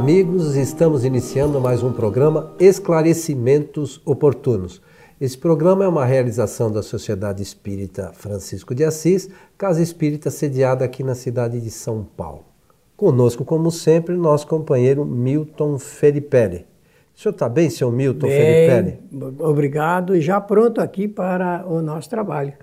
amigos, estamos iniciando mais um programa Esclarecimentos Oportunos. Esse programa é uma realização da Sociedade Espírita Francisco de Assis, casa espírita sediada aqui na cidade de São Paulo. Conosco, como sempre, nosso companheiro Milton Felipe. O senhor está bem, seu Milton Felipe? Obrigado e já pronto aqui para o nosso trabalho.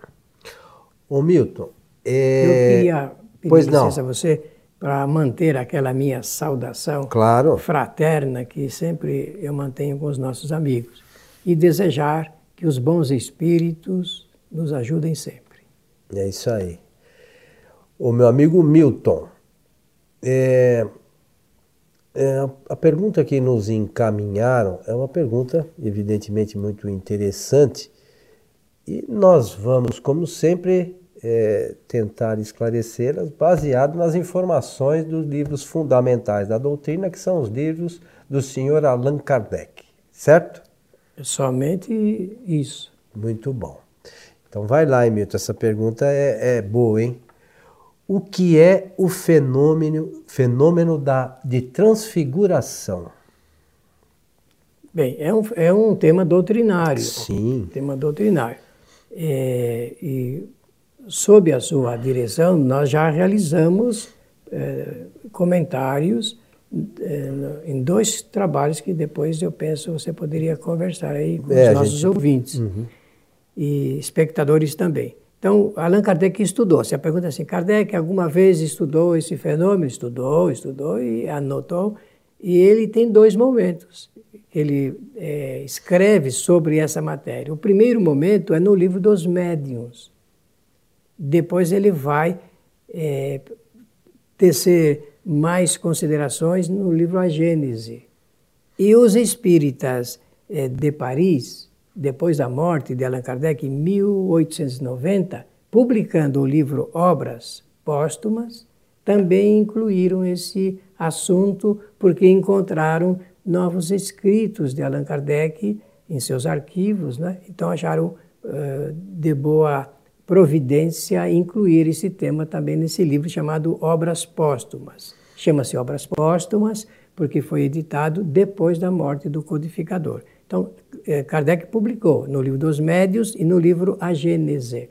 Ô Milton, é... eu queria pedir pois licença não. a você para manter aquela minha saudação claro. fraterna que sempre eu mantenho com os nossos amigos e desejar que os bons espíritos nos ajudem sempre. É isso aí. O meu amigo Milton, é, é, a pergunta que nos encaminharam é uma pergunta evidentemente muito interessante e nós vamos, como sempre, é, tentar esclarecê-las baseado nas informações dos livros fundamentais da doutrina, que são os livros do senhor Allan Kardec, certo? É somente isso. Muito bom. Então vai lá, Emilton, essa pergunta é, é boa, hein? O que é o fenômeno, fenômeno da, de transfiguração? Bem, é um, é um tema doutrinário. Sim. Um tema doutrinário. É, e sob a sua direção, nós já realizamos é, comentários é, em dois trabalhos que depois eu penso você poderia conversar aí com É, os nossos gente- ouvintes Uhum. e espectadores também. Então, Allan Kardec estudou. A pergunta é assim, Kardec alguma vez estudou esse fenômeno? Estudou, estudou e anotou. E ele tem dois momentos ele é, escreve sobre essa matéria. O primeiro momento é no livro dos médiuns. Depois ele vai é, tecer mais considerações no livro A Gênese. E os espíritas eh, de Paris, depois da morte de Allan Kardec em 1890, publicando o livro Obras Póstumas, também incluíram esse assunto porque encontraram novos escritos de Allan Kardec em seus arquivos, né? então acharam eh, de boa providência incluir esse tema também nesse livro chamado Obras Póstumas. Chama-se Obras Póstumas porque foi editado depois da morte do codificador. Então, eh, Kardec publicou no livro dos Médios e no livro A Gênese.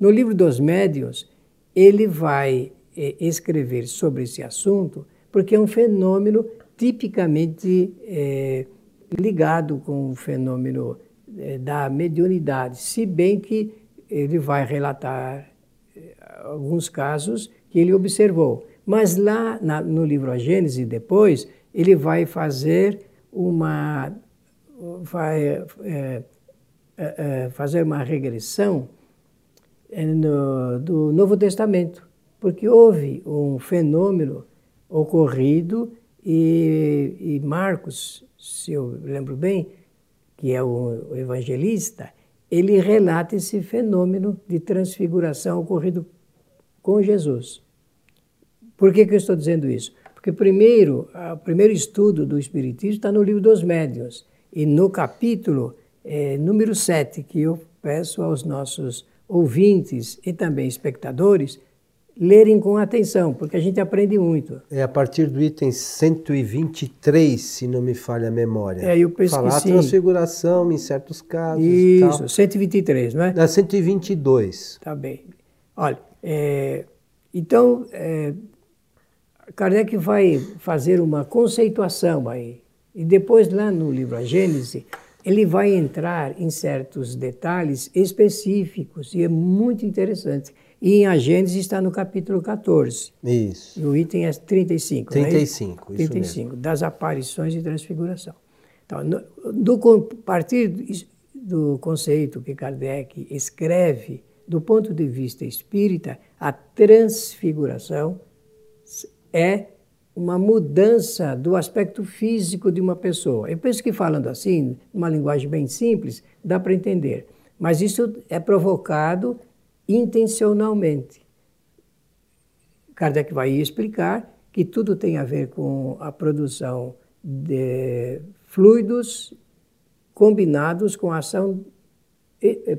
No livro dos Médios, ele vai eh, escrever sobre esse assunto porque é um fenômeno tipicamente eh, ligado com o fenômeno eh, da mediunidade, se bem que ele vai relatar eh, alguns casos que ele observou. Mas lá na- no livro A Gênese, depois, ele vai fazer uma. vai eh, eh, fazer uma regressão no- do Novo Testamento, porque houve um fenômeno ocorrido e, e Marcos, se eu lembro bem, que é o evangelista, ele relata esse fenômeno de transfiguração ocorrido com Jesus. Por que, que eu estou dizendo isso? Porque primeiro, o primeiro estudo do Espiritismo está no livro dos Médiuns, e no capítulo eh, número 7, que eu peço aos nossos ouvintes e também espectadores lerem com atenção, porque a gente aprende muito. É a partir do item 123, se não me falha a memória. É, eu penso que Falar sim. transfiguração em certos casos e Isso, tal. 123, não é? É 122. Tá bem. Olha, é, então, é, Kardec vai fazer uma conceituação aí. E depois, lá no livro A Gênese, ele vai entrar em certos detalhes específicos e é muito interessante. E em A Gênese está no capítulo 14. Isso. E o item é 35. não é isso? 35, isso 35, das aparições e transfiguração. Então, no, do, a partir do- do conceito que Kardec escreve, do ponto de vista espírita, a transfiguração é uma mudança do aspecto físico de uma pessoa. Eu penso que falando assim, numa linguagem bem simples, dá para entender. Mas isso é provocado intencionalmente. Kardec vai explicar que tudo tem a ver com a produção de fluidos combinados com a ação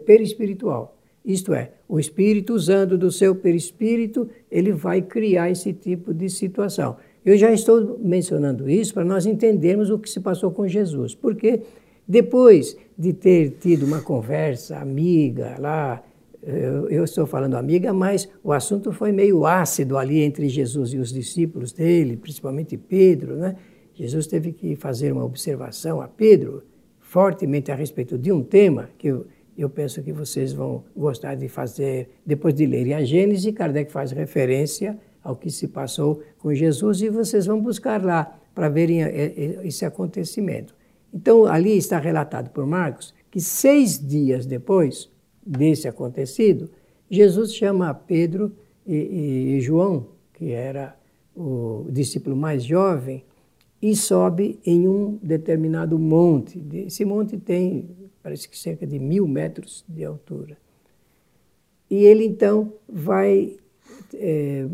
perispiritual. Isto é, o espírito usando do seu perispírito, ele vai criar esse tipo de situação. Eu já estou mencionando isso para nós entendermos o que se passou com Jesus, porque depois de ter tido uma conversa amiga lá, eu, eu estou falando amiga, mas o assunto foi meio ácido ali entre Jesus e os discípulos dele, principalmente Pedro, né? Jesus teve que fazer uma observação a Pedro fortemente a respeito de um tema que eu, eu penso que vocês vão gostar de fazer depois de lerem a Gênesis. Kardec faz referência ao que se passou com Jesus e vocês vão buscar lá para verem eh, eh, esse acontecimento. Então, ali está relatado por Marcos que seis dias depois desse acontecido, Jesus chama Pedro e, e, e João, que era o discípulo mais jovem, e sobe em um determinado monte. Esse monte tem, parece que cerca de mil metros de altura. E ele então vai é,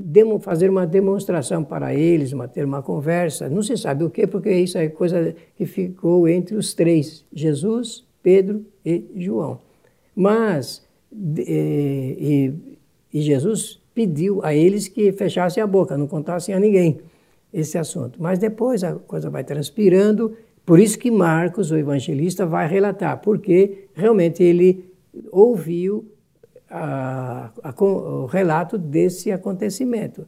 fazer uma demonstração para eles, uma, ter uma conversa, não se sabe o que, porque isso é coisa que ficou entre os três, Jesus, Pedro e João. Mas, é, e, e Jesus pediu a eles que fechassem a boca, não contassem a ninguém esse assunto. Mas depois a coisa vai transpirando, por isso que Marcos, o evangelista, vai relatar, porque realmente ele ouviu a, a, o relato desse acontecimento.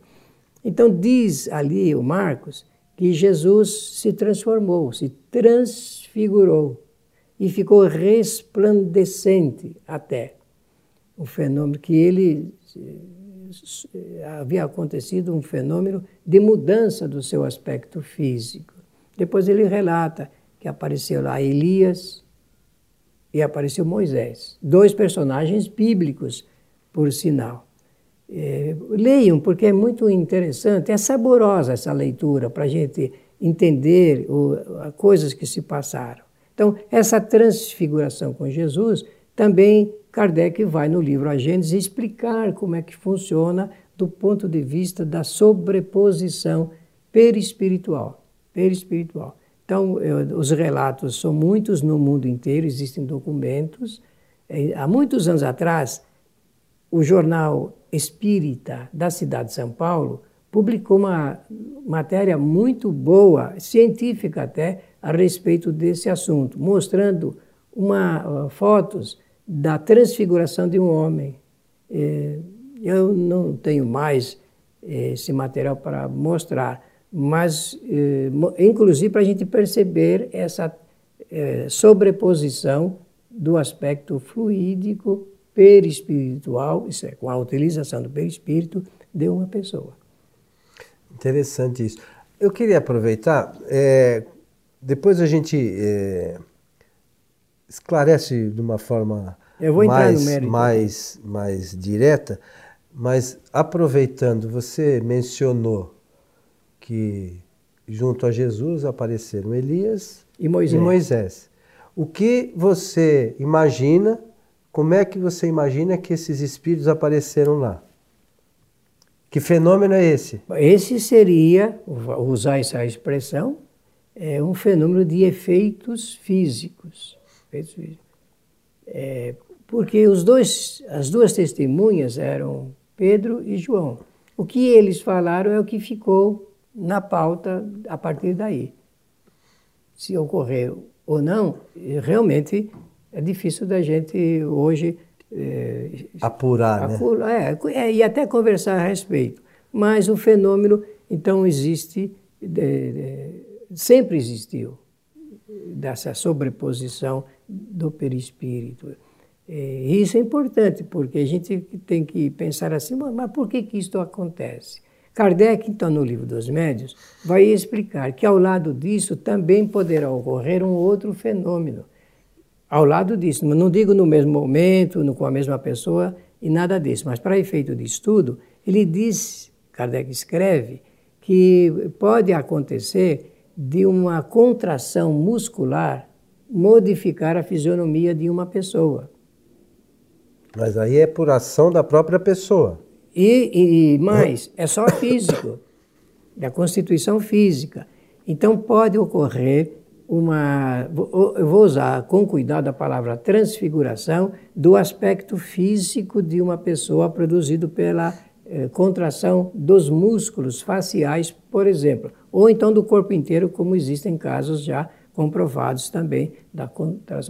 Então diz ali o Marcos que Jesus se transformou, se transfigurou e ficou resplandecente até. Um fenômeno que ele havia acontecido um fenômeno de mudança do seu aspecto físico. Depois ele relata que apareceu lá Elias e apareceu Moisés, dois personagens bíblicos, por sinal. É, leiam, porque é muito interessante, é saborosa essa leitura para a gente entender o, coisas que se passaram. Então, essa transfiguração com Jesus também Kardec vai no livro A Gênesis explicar como é que funciona do ponto de vista da sobreposição perispiritual. perispiritual. Então, eu, os relatos são muitos no mundo inteiro, existem documentos. É, há muitos anos atrás, o jornal Espírita da cidade de São Paulo publicou uma matéria muito boa, científica até, a respeito desse assunto, mostrando uma, fotos da transfiguração de um homem. É, eu não tenho mais é, esse material para mostrar, mas é, inclusive para a gente perceber essa sobreposição do aspecto fluídico, perispiritual, isso é, com a utilização do perispírito de uma pessoa. Interessante isso. Eu queria aproveitar, é, depois a gente é, esclarece de uma forma mais, mais, mais direta, mas aproveitando, você mencionou que junto a Jesus apareceram Elias e Moisés. e Moisés. O que você imagina, como é que você imagina que esses espíritos apareceram lá? Que fenômeno é esse? Esse seria, usar essa expressão, é um fenômeno de efeitos físicos. É, porque os dois, as duas testemunhas eram Pedro e João. O que eles falaram é o que ficou na pauta a partir daí. Se ocorreu ou não, realmente é difícil da gente hoje é, apurar, né? É, é, e até conversar a respeito. Mas o fenômeno, então, existe, sempre existiu, dessa sobreposição do perispírito. É, isso é importante, porque a gente tem que pensar assim, mas por que, que isto acontece? Kardec, então, no livro dos médios, vai explicar que ao lado disso também poderá ocorrer um outro fenômeno. Ao lado disso, não digo no mesmo momento, com a mesma pessoa e nada disso, mas para efeito de estudo, ele diz, Kardec escreve, que pode acontecer de uma contração muscular modificar a fisionomia de uma pessoa. Mas aí é por ação da própria pessoa. E, e mais, é só físico, da constituição física. Então pode ocorrer uma. Eu vou usar com cuidado a palavra transfiguração do aspecto físico de uma pessoa produzido pela eh, contração dos músculos faciais, por exemplo, ou então do corpo inteiro, como existem casos já comprovados também da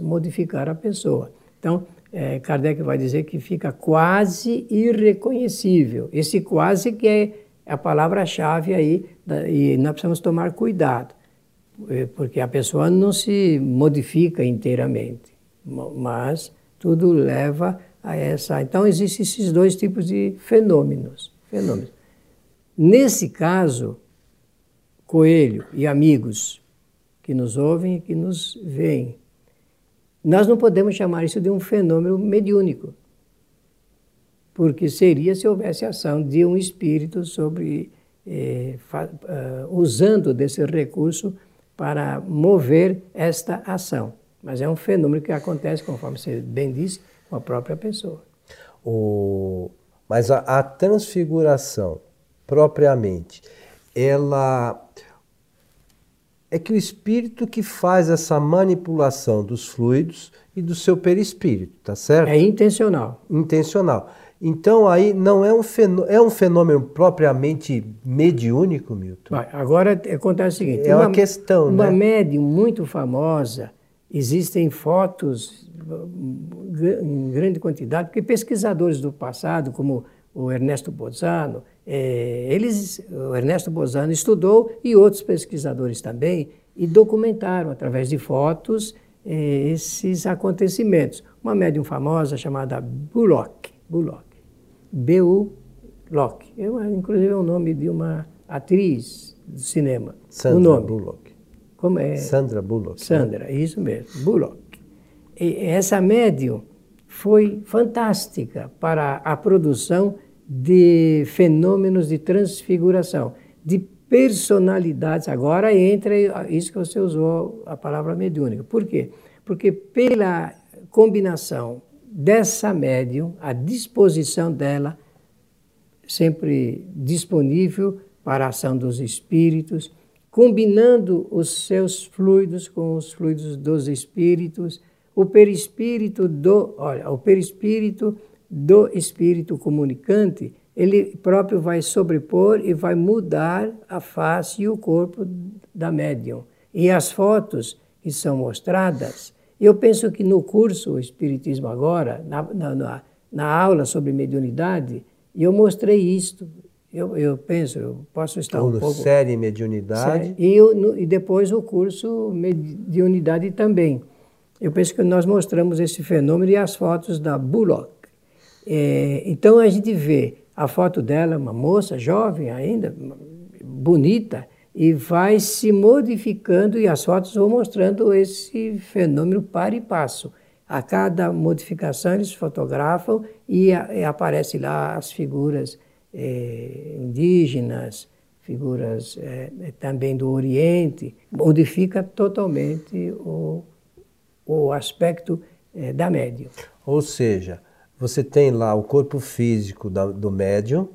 modificar a pessoa. Então, é, Kardec vai dizer que fica quase irreconhecível. Esse quase que é a palavra-chave aí, e nós precisamos tomar cuidado, porque a pessoa não se modifica inteiramente, mas tudo leva a essa. Então, existem esses dois tipos de fenômenos. fenômenos. Nesse caso, Coelho e amigos que nos ouvem e que nos veem, nós não podemos chamar isso de um fenômeno mediúnico, porque seria se houvesse ação de um espírito sobre eh, uh, usando desse recurso para mover esta ação. Mas é um fenômeno que acontece, conforme você bem disse, com a própria pessoa. O... Mas a, a transfiguração, propriamente, ela é que o espírito que faz essa manipulação dos fluidos e do seu perispírito, tá certo? É intencional. Intencional. Então aí não é um fenômeno, é um fenômeno propriamente mediúnico, Milton. Vai, agora acontece o seguinte: é uma, uma questão, uma né? médium muito famosa, existem fotos em grande quantidade, porque pesquisadores do passado, como o Ernesto Bozzano, é, eles, o Ernesto Bozzano estudou e outros pesquisadores também e documentaram através de fotos é, esses acontecimentos. Uma médium famosa chamada Bullock, Bullock, B.U. Locke, é inclusive é o nome de uma atriz do cinema. Sandra o nome. Bullock. Como é? Sandra Bullock. Né? Sandra, né? isso mesmo, Bullock. E essa médium foi fantástica para a produção de fenômenos de transfiguração, de personalidades. Agora entra isso que você usou a palavra mediúnica. Por quê? Porque pela combinação dessa médium, a disposição dela, sempre disponível para a ação dos espíritos, combinando os seus fluidos com os fluidos dos espíritos, o perispírito do, olha, o perispírito do espírito comunicante, ele próprio vai sobrepor e vai mudar a face e o corpo da médium. E as fotos que são mostradas, eu penso que no curso Espiritismo Agora, na, na, na aula sobre mediunidade, eu mostrei isto. Eu, eu penso, eu posso estar Ou um pouco... série Mediunidade. Série, e, eu, no, e depois o curso Mediunidade também. Eu penso que nós mostramos esse fenômeno e as fotos da Bullock. É, então a gente vê a foto dela, uma moça jovem ainda, bonita, e vai se modificando e as fotos vão mostrando esse fenômeno para e passo. A cada modificação eles fotografam e, e aparece lá as figuras é, indígenas, figuras é, também do Oriente, modifica totalmente o, o aspecto é, da médium. Ou seja, você tem lá o corpo físico da, do médium,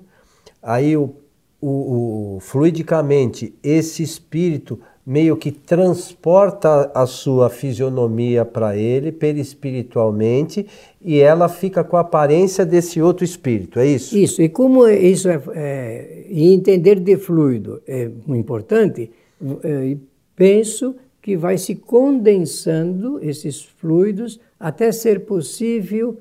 aí o, o, o, fluidicamente esse espírito meio que transporta a sua fisionomia para ele perispiritualmente e ela fica com a aparência desse outro espírito, é isso? Isso, e como isso é, é entender de fluido é importante, é, penso que vai se condensando esses fluidos até ser possível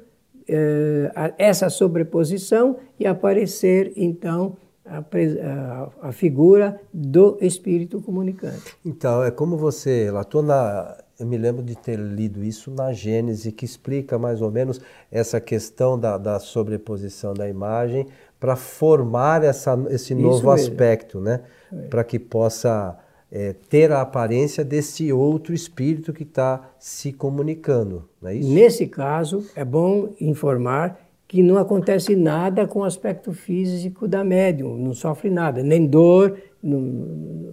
eh, essa sobreposição e aparecer então a, a, a, figura do espírito comunicante. Então, é como você relatou na. Eu me lembro de ter lido isso na Gênese, que explica mais ou menos essa questão da, da sobreposição da imagem para formar essa, esse novo aspecto, né? É. Para que possa é, ter a aparência desse outro espírito que está se comunicando, não é isso? Nesse caso, é bom informar que não acontece nada com o aspecto físico da médium, não sofre nada, nem dor, não,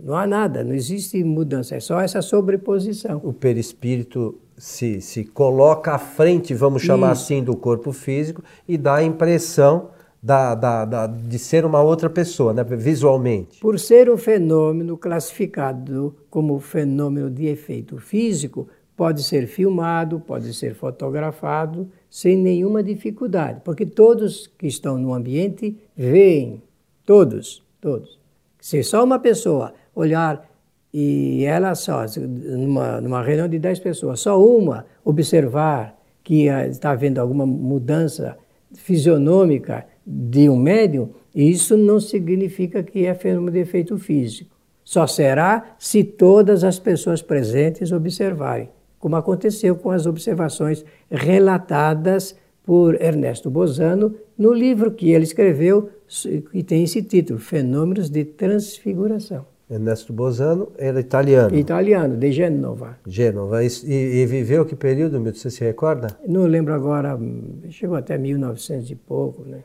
não há nada, não existe mudança, é só essa sobreposição. O perispírito se, se coloca à frente, vamos chamar isso. assim, do corpo físico e dá a impressão da, da, da, de ser uma outra pessoa, né, visualmente. Por ser um fenômeno classificado como fenômeno de efeito físico, pode ser filmado, pode ser fotografado sem nenhuma dificuldade, porque todos que estão no ambiente veem, todos, todos. Se só uma pessoa olhar e ela só, numa, numa reunião de 10 pessoas, só uma observar que está havendo alguma mudança fisionômica de um médium, isso não significa que é fenômeno de efeito físico. Só será se todas as pessoas presentes observarem, como aconteceu com as observações relatadas por Ernesto Bozano no livro que ele escreveu, que tem esse título, Fenômenos de Transfiguração. Ernesto Bozano era italiano. Italiano, de Gênova. Gênova. E, e, viveu que período, Milton? Você se recorda? Não lembro agora, chegou até 1900 e pouco, né?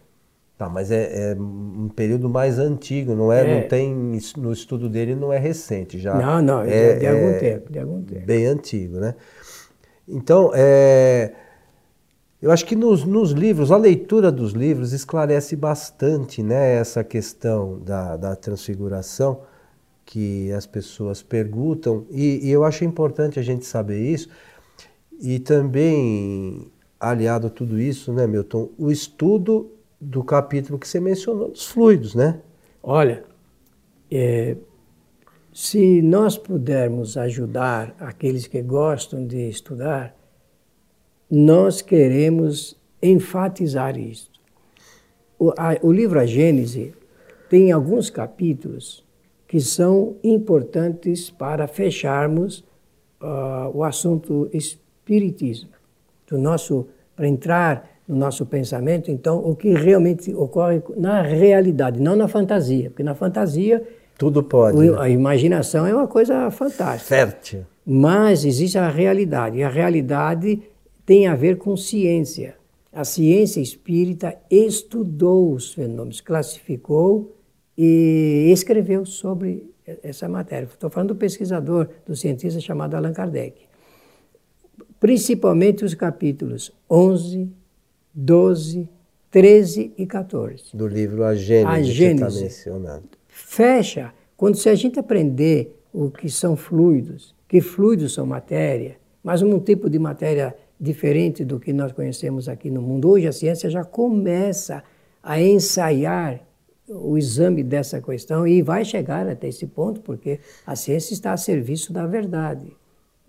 Tá, mas é, é um período mais antigo, não é, é, Não tem no estudo dele não é recente já. Não, não, é, de, algum é tempo, de algum tempo. Bem antigo, né? Então, é, eu acho que nos, nos, livros, a leitura dos livros esclarece bastante, né, essa questão da, da transfiguração que as pessoas perguntam, e, e, eu acho importante a gente saber isso, e também, aliado a tudo isso, né, Milton, o estudo do capítulo que você mencionou, dos fluidos, né? Olha, é, se nós pudermos ajudar aqueles que gostam de estudar, nós queremos enfatizar isso. O, a, o livro A Gênese tem alguns capítulos que são importantes para fecharmos uh, o assunto espiritismo, do nosso para entrar no nosso pensamento, então, o que realmente ocorre na realidade, não na fantasia, porque na fantasia tudo pode. O, a imaginação é uma coisa fantástica. Fértil. Mas existe a realidade, e a realidade tem a ver com ciência. A ciência espírita estudou os fenômenos, classificou e escreveu sobre essa matéria. Estou falando do pesquisador, do cientista chamado Allan Kardec. Principalmente os capítulos 11, 12, 13 e 14. Do livro A Gênese, a Gênese que está mencionando. Fecha. Quando se a gente aprender o que são fluidos, que fluidos são matéria, mas um tipo de matéria diferente do que nós conhecemos aqui no mundo. Hoje a ciência já começa a ensaiar o exame dessa questão e vai chegar até esse ponto, porque a ciência está a serviço da verdade.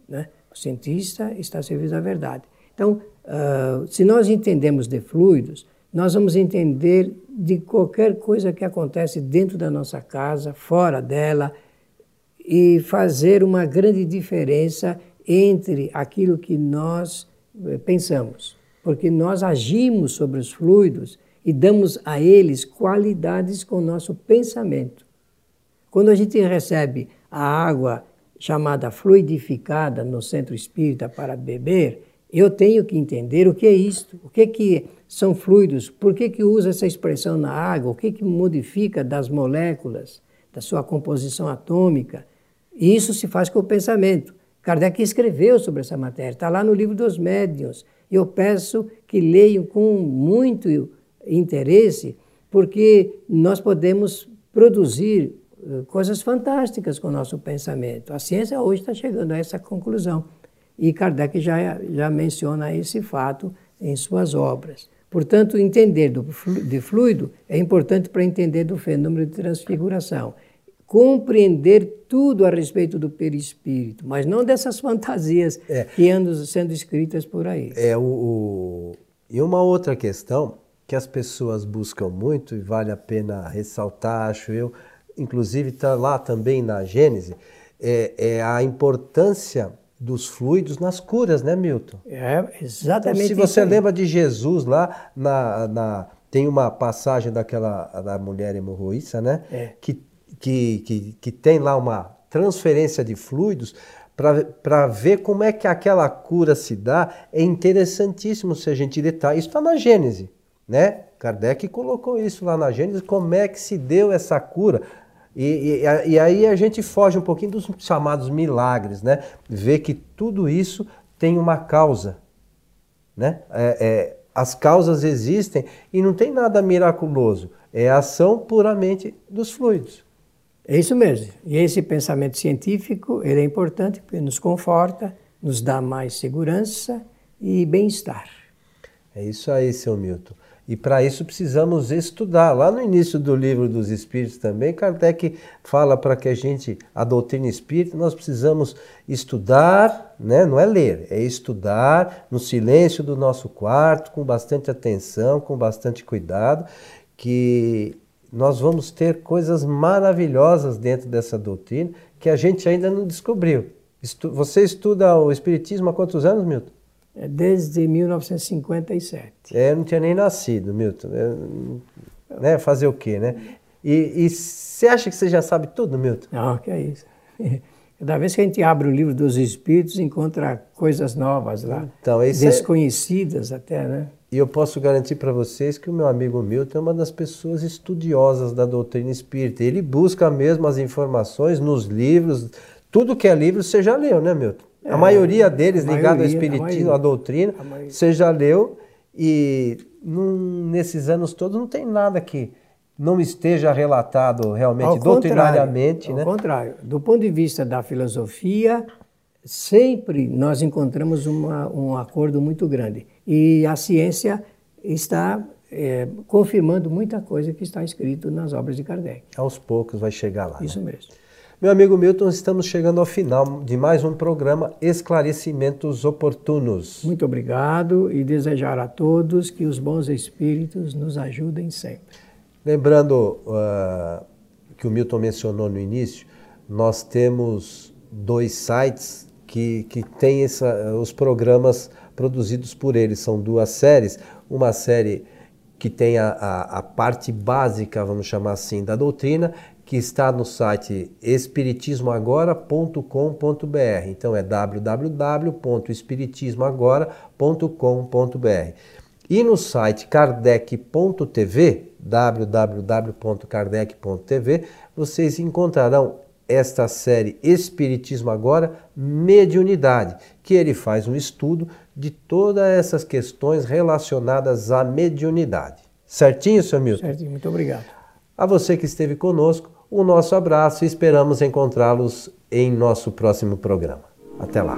Né? O cientista está a serviço da verdade. Então, uh, se nós entendemos de fluidos, nós vamos entender de qualquer coisa que acontece dentro da nossa casa, fora dela, e fazer uma grande diferença entre aquilo que nós eh, pensamos. Porque nós agimos sobre os fluidos e damos a eles qualidades com o nosso pensamento. Quando a gente recebe a água chamada fluidificada no centro espírita para beber, eu tenho que entender o que é isto, o que, que são fluidos, por que, que usa essa expressão na água, o que, que modifica das moléculas, da sua composição atômica. E isso se faz com o pensamento. Kardec escreveu sobre essa matéria, está lá no livro dos médiuns. Eu peço que leiam com muito interesse, porque nós podemos produzir eh, coisas fantásticas com o nosso pensamento. A ciência hoje está chegando a essa conclusão. E Kardec já, já menciona esse fato em suas obras. Portanto, entender do, de fluido é importante para entender do fenômeno de transfiguração. Compreender tudo a respeito do perispírito, mas não dessas fantasias é, que andam sendo escritas por aí. É o, o, E uma outra questão que as pessoas buscam muito e vale a pena ressaltar, acho eu, inclusive está lá também na Gênese, é, é, a importância dos fluidos nas curas, né, Milton? É, exatamente. Então, se você lembra de Jesus lá, na, na, tem uma passagem daquela da mulher hemorroíça, né? É. Que, que, que, que tem lá uma transferência de fluidos para ver como é que aquela cura se dá. É interessantíssimo se a gente detalhar. Isso está na Gênese. Né? Kardec colocou isso lá na Gênesis, como é que se deu essa cura. E, e, e, aí a gente foge um pouquinho dos chamados milagres, né? Vê que tudo isso tem uma causa, né? É, é, as causas existem e não tem nada miraculoso, é a ação puramente dos fluidos. É isso mesmo. E esse pensamento científico ele é importante porque nos conforta, nos dá mais segurança e bem-estar. É isso aí, seu Milton. E para isso precisamos estudar. Lá no início do livro dos Espíritos também, Kardec fala para que a gente, a doutrina espírita, nós precisamos estudar, né? não é ler, é estudar no silêncio do nosso quarto, com bastante atenção, com bastante cuidado, que nós vamos ter coisas maravilhosas dentro dessa doutrina que a gente ainda não descobriu. Você estuda o Espiritismo há quantos anos, Milton? É desde 1957. É, eu não tinha nem nascido, Milton. né? Fazer o quê, né? E você acha que você já sabe tudo, Milton? Não, que é isso. Cada vez que a gente abre o livro dos Espíritos, encontra coisas novas lá, então, desconhecidas é... até, né? E eu posso garantir para vocês que o meu amigo Milton é uma das pessoas estudiosas da doutrina espírita. Ele busca mesmo as informações nos livros. Tudo que é livro você já leu, né, Milton? É, a maioria deles ligado ao espiritismo, à doutrina, você já leu e num, nesses anos todos não tem nada que não esteja relatado realmente ao doutrinariamente. Ao né? contrário, do ponto de vista da filosofia, sempre nós encontramos uma, um acordo muito grande. E a ciência está é, confirmando muita coisa que está escrito nas obras de Kardec. Aos poucos vai chegar lá. Isso né? mesmo. Meu amigo Milton, estamos chegando ao final de mais um programa Esclarecimentos Oportunos. Muito obrigado e desejar a todos que os bons espíritos nos ajudem sempre. Lembrando uh, que o Milton mencionou no início, nós temos dois sites que, que têm essa, os programas produzidos por eles. São duas séries. Uma série que tem a, a, a parte básica, vamos chamar assim, da doutrina, que está no site espiritismoagora.com.br. Então é www.espiritismoagora.com.br. E no site kardec.tv, www.kardec.tv, vocês encontrarão esta série Espiritismo Agora, Mediunidade, que ele faz um estudo de todas essas questões relacionadas à mediunidade. Certinho, senhor Milton? Certinho, muito obrigado. A você que esteve conosco, o nosso abraço e esperamos encontrá-los em nosso próximo programa. Até lá.